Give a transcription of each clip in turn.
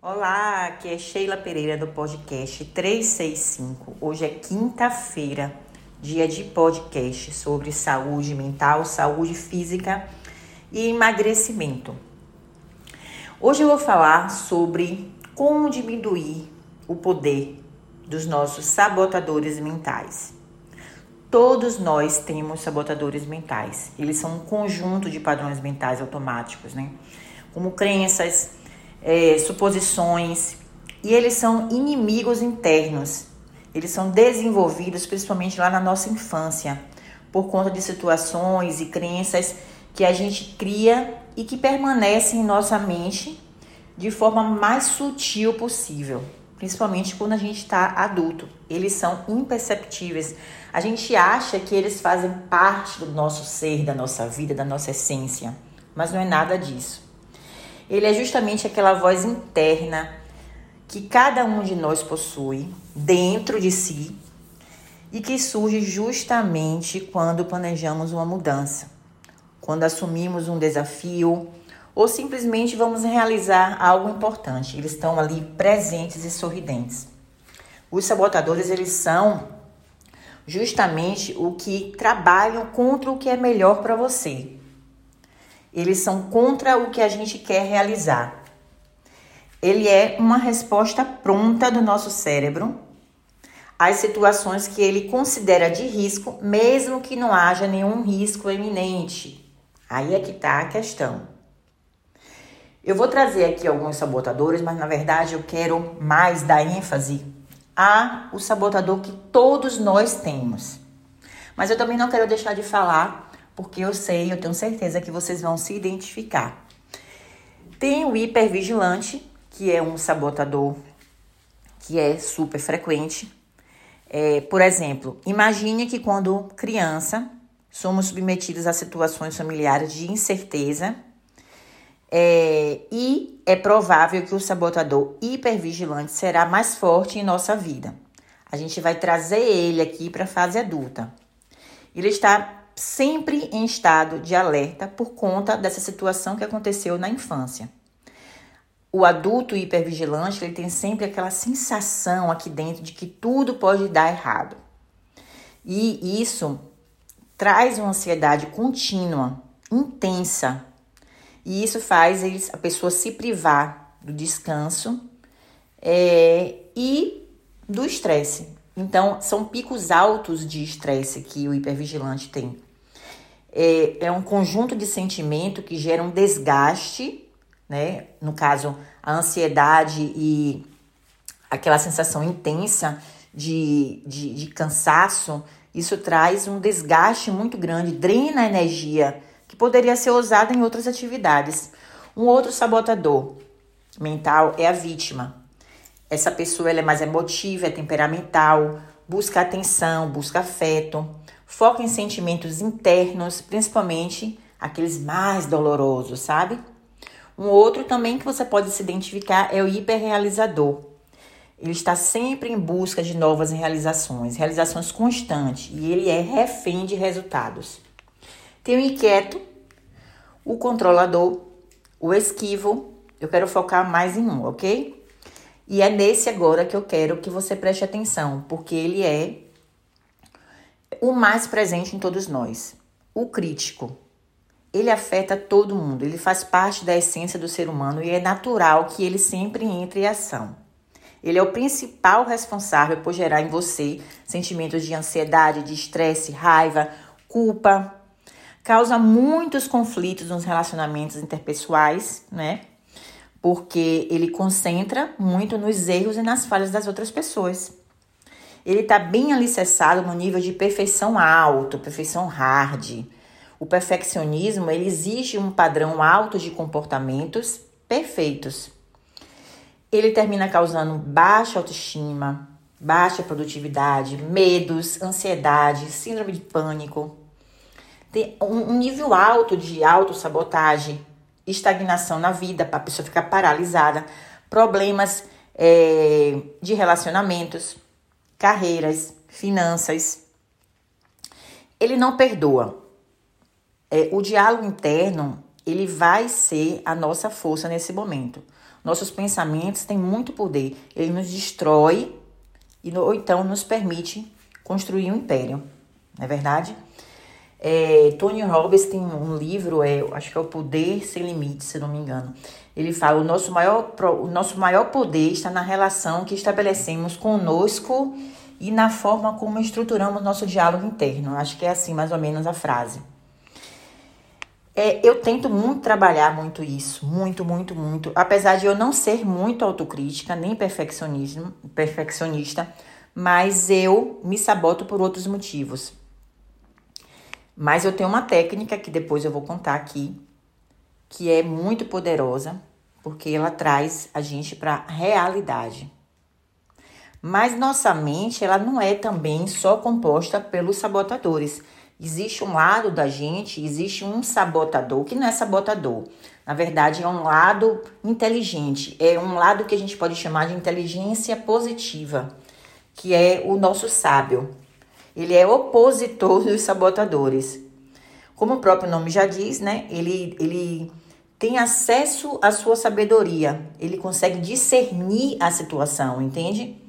Olá, aqui é Sheila Pereira do podcast 365. Hoje é quinta-feira, dia de podcast sobre saúde mental, saúde física e emagrecimento. Hoje eu vou falar sobre como diminuir o poder dos nossos sabotadores mentais. Todos nós temos sabotadores mentais. Eles são um conjunto de padrões mentais automáticos, né? Como crenças, é, suposições, e eles são inimigos internos. Eles são desenvolvidos principalmente lá na nossa infância, por conta de situações e crenças que a gente cria e que permanecem em nossa mente de forma mais sutil possível principalmente quando a gente está adulto. Eles são imperceptíveis. A gente acha que eles fazem parte do nosso ser, da nossa vida, da nossa essência, mas não é nada disso. Ele é justamente aquela voz interna que cada um de nós possui dentro de si e que surge justamente quando planejamos uma mudança, quando assumimos um desafio, ou simplesmente vamos realizar algo importante. Eles estão ali presentes e sorridentes. Os sabotadores, eles são justamente o que trabalham contra o que é melhor para você. Eles são contra o que a gente quer realizar. Ele é uma resposta pronta do nosso cérebro às situações que ele considera de risco, mesmo que não haja nenhum risco eminente. Aí é que está a questão. Eu vou trazer aqui alguns sabotadores, mas na verdade eu quero mais dar ênfase a o sabotador que todos nós temos. Mas eu também não quero deixar de falar, porque eu sei, eu tenho certeza que vocês vão se identificar. Tem o hipervigilante, que é um sabotador que é super frequente. É, por exemplo, imagine que quando criança somos submetidos a situações familiares de incerteza é, e é provável que o sabotador hipervigilante será mais forte em nossa vida. A gente vai trazer ele aqui para a fase adulta. Ele está sempre em estado de alerta por conta dessa situação que aconteceu na infância. O adulto hipervigilante ele tem sempre aquela sensação aqui dentro de que tudo pode dar errado. E isso traz uma ansiedade contínua, intensa, e isso faz a pessoa se privar do descanso é, e do estresse. Então, são picos altos de estresse que o hipervigilante tem. É, é um conjunto de sentimento que gera um desgaste, né? No caso, a ansiedade e aquela sensação intensa de, de, de cansaço, isso traz um desgaste muito grande, drena a energia que poderia ser usada em outras atividades. Um outro sabotador mental é a vítima. Essa pessoa ela é mais emotiva, é temperamental, busca atenção, busca afeto, foca em sentimentos internos, principalmente aqueles mais dolorosos, sabe? Um outro também que você pode se identificar é o hiperrealizador. Ele está sempre em busca de novas realizações, realizações constantes, e ele é refém de resultados. Tem o inquieto, o controlador, o esquivo. Eu quero focar mais em um, ok? E é nesse agora que eu quero que você preste atenção, porque ele é o mais presente em todos nós. O crítico. Ele afeta todo mundo, ele faz parte da essência do ser humano e é natural que ele sempre entre em ação. Ele é o principal responsável por gerar em você sentimentos de ansiedade, de estresse, raiva, culpa, causa muitos conflitos nos relacionamentos interpessoais, né? Porque ele concentra muito nos erros e nas falhas das outras pessoas. Ele está bem alicerçado no nível de perfeição alto, perfeição hard. O perfeccionismo ele exige um padrão alto de comportamentos perfeitos. Ele termina causando baixa autoestima, baixa produtividade, medos, ansiedade, síndrome de pânico, tem um nível alto de autossabotagem, estagnação na vida, para a pessoa ficar paralisada, problemas é, de relacionamentos, carreiras, finanças. Ele não perdoa. É, o diálogo interno, ele vai ser a nossa força nesse momento. Nossos pensamentos têm muito poder. Ele nos destrói e, ou então nos permite construir um império. Não é verdade? É, Tony Robbins tem um livro, é, acho que é o Poder Sem Limites, se não me engano. Ele fala: o nosso maior, o nosso maior poder está na relação que estabelecemos conosco e na forma como estruturamos nosso diálogo interno. Acho que é assim mais ou menos a frase. É, eu tento muito trabalhar muito isso, muito, muito, muito. Apesar de eu não ser muito autocrítica, nem perfeccionismo, perfeccionista, mas eu me saboto por outros motivos. Mas eu tenho uma técnica que depois eu vou contar aqui, que é muito poderosa, porque ela traz a gente para a realidade. Mas nossa mente, ela não é também só composta pelos sabotadores. Existe um lado da gente, existe um sabotador que não é sabotador. Na verdade, é um lado inteligente, é um lado que a gente pode chamar de inteligência positiva, que é o nosso sábio. Ele é opositor dos sabotadores. Como o próprio nome já diz, né? Ele, ele tem acesso à sua sabedoria. Ele consegue discernir a situação, entende?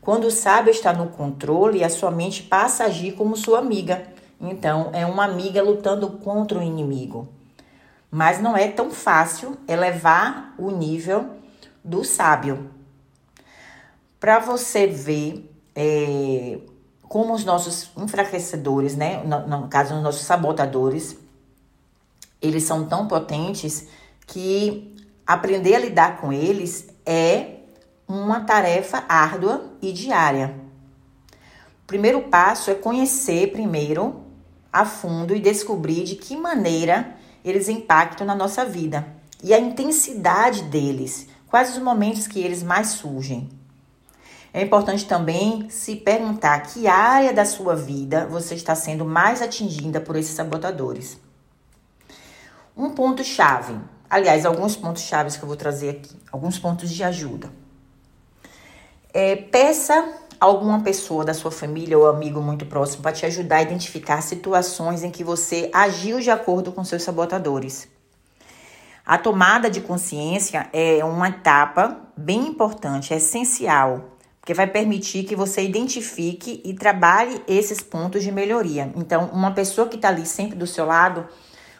Quando o sábio está no controle, a sua mente passa a agir como sua amiga. Então, é uma amiga lutando contra o inimigo. Mas não é tão fácil elevar o nível do sábio. Para você ver é, como os nossos enfraquecedores, né, no, no caso, os nossos sabotadores, eles são tão potentes que aprender a lidar com eles é uma tarefa árdua e diária. O primeiro passo é conhecer primeiro a fundo e descobrir de que maneira eles impactam na nossa vida e a intensidade deles, quais os momentos que eles mais surgem. É importante também se perguntar que área da sua vida você está sendo mais atingida por esses sabotadores. Um ponto chave, aliás, alguns pontos chaves que eu vou trazer aqui, alguns pontos de ajuda. É, peça alguma pessoa da sua família ou amigo muito próximo para te ajudar a identificar situações em que você agiu de acordo com seus sabotadores. A tomada de consciência é uma etapa bem importante, é essencial porque vai permitir que você identifique e trabalhe esses pontos de melhoria. Então, uma pessoa que está ali sempre do seu lado,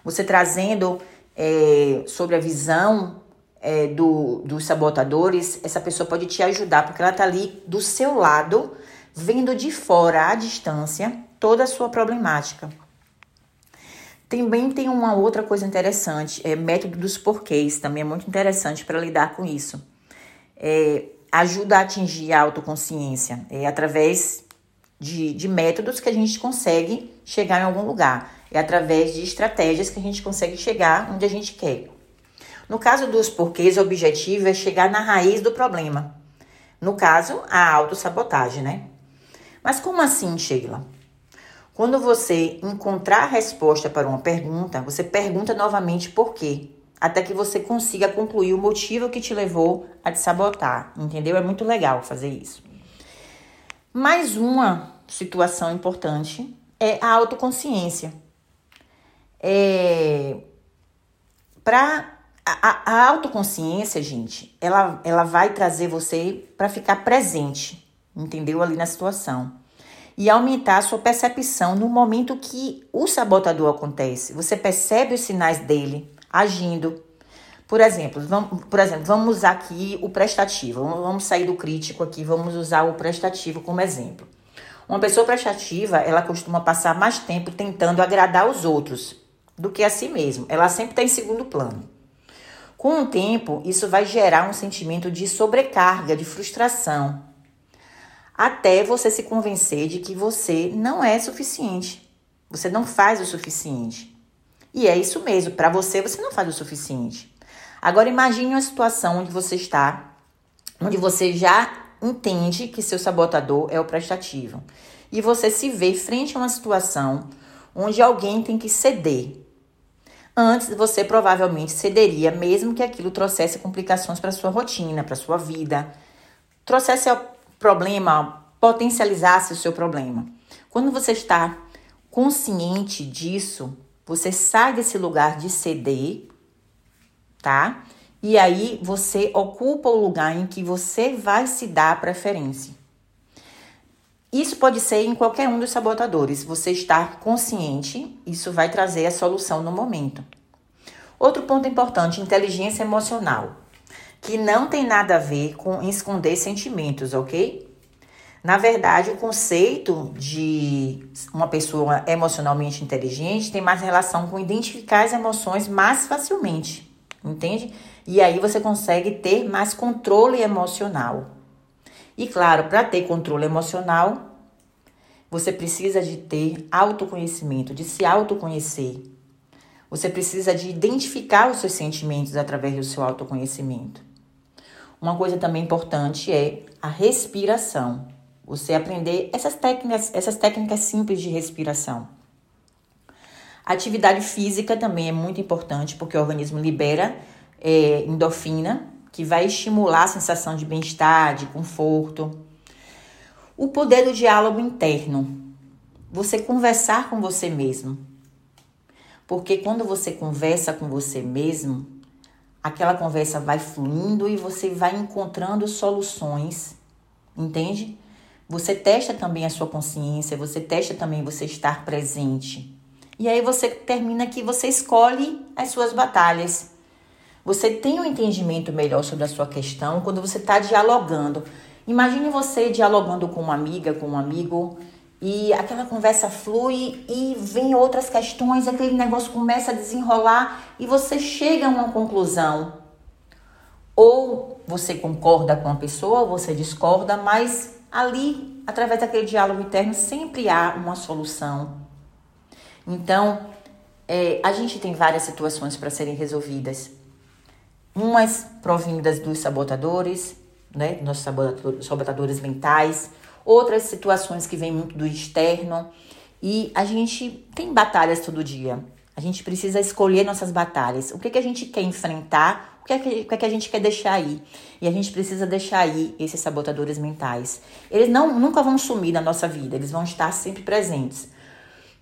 você trazendo é, sobre a visão é, do, dos sabotadores, essa pessoa pode te ajudar, porque ela está ali do seu lado, vendo de fora, à distância, toda a sua problemática. Também tem uma outra coisa interessante, é método dos porquês, também é muito interessante para lidar com isso. É, ajuda a atingir a autoconsciência. É através de, de métodos que a gente consegue chegar em algum lugar. É através de estratégias que a gente consegue chegar onde a gente quer. No caso dos porquês, o objetivo é chegar na raiz do problema. No caso, a autossabotagem, né? Mas como assim, Sheila? Quando você encontrar a resposta para uma pergunta, você pergunta novamente por quê até que você consiga concluir o motivo que te levou a te sabotar, entendeu? É muito legal fazer isso. Mais uma situação importante é a autoconsciência. É, para a, a, autoconsciência, gente, ela, ela vai trazer você para ficar presente, entendeu? Ali na situação. E aumentar a sua percepção no momento que o sabotador acontece. Você percebe os sinais dele, agindo. Por exemplo, vamos, por exemplo, vamos usar aqui o prestativo. Vamos sair do crítico aqui, vamos usar o prestativo como exemplo. Uma pessoa prestativa, ela costuma passar mais tempo tentando agradar os outros do que a si mesmo. Ela sempre está em segundo plano. Com o tempo, isso vai gerar um sentimento de sobrecarga, de frustração, até você se convencer de que você não é suficiente. Você não faz o suficiente. E é isso mesmo, para você você não faz o suficiente. Agora imagine uma situação onde você está, onde você já entende que seu sabotador é o prestativo. E você se vê frente a uma situação onde alguém tem que ceder. Antes você provavelmente cederia, mesmo que aquilo trouxesse complicações para sua rotina, para sua vida, trouxesse problema, potencializasse o seu problema. Quando você está consciente disso, você sai desse lugar de ceder, tá? E aí você ocupa o lugar em que você vai se dar preferência. Isso pode ser em qualquer um dos sabotadores. Você estar consciente, isso vai trazer a solução no momento. Outro ponto importante, inteligência emocional, que não tem nada a ver com esconder sentimentos, ok? Na verdade, o conceito de uma pessoa emocionalmente inteligente tem mais relação com identificar as emoções mais facilmente, entende? E aí você consegue ter mais controle emocional. E claro, para ter controle emocional, você precisa de ter autoconhecimento, de se autoconhecer. Você precisa de identificar os seus sentimentos através do seu autoconhecimento. Uma coisa também importante é a respiração. Você aprender essas técnicas, essas técnicas simples de respiração. Atividade física também é muito importante porque o organismo libera é, endorfina, que vai estimular a sensação de bem-estar, de conforto. O poder do diálogo interno. Você conversar com você mesmo. Porque quando você conversa com você mesmo, aquela conversa vai fluindo e você vai encontrando soluções, entende? Você testa também a sua consciência, você testa também você estar presente. E aí você termina que você escolhe as suas batalhas. Você tem um entendimento melhor sobre a sua questão quando você está dialogando. Imagine você dialogando com uma amiga, com um amigo, e aquela conversa flui e vem outras questões, aquele negócio começa a desenrolar e você chega a uma conclusão. Ou você concorda com a pessoa, ou você discorda, mas ali, através daquele diálogo interno, sempre há uma solução. Então, é, a gente tem várias situações para serem resolvidas umas provindas dos sabotadores, né, nossos sabotadores mentais, outras situações que vêm muito do externo. E a gente tem batalhas todo dia. A gente precisa escolher nossas batalhas. O que, que a gente quer enfrentar, o que, é que, o que, é que a gente quer deixar aí. E a gente precisa deixar aí esses sabotadores mentais. Eles não, nunca vão sumir da nossa vida, eles vão estar sempre presentes.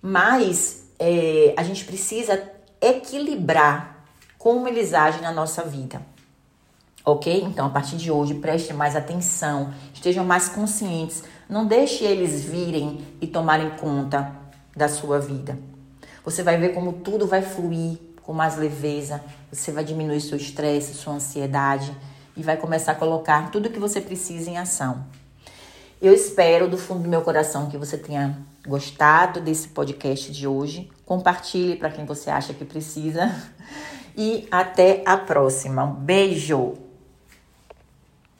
Mas é, a gente precisa equilibrar como eles agem na nossa vida. Ok? Então, a partir de hoje, preste mais atenção, estejam mais conscientes. Não deixe eles virem e tomarem conta da sua vida. Você vai ver como tudo vai fluir com mais leveza. Você vai diminuir seu estresse, sua ansiedade e vai começar a colocar tudo o que você precisa em ação. Eu espero do fundo do meu coração que você tenha gostado desse podcast de hoje. Compartilhe para quem você acha que precisa e até a próxima. Um beijo!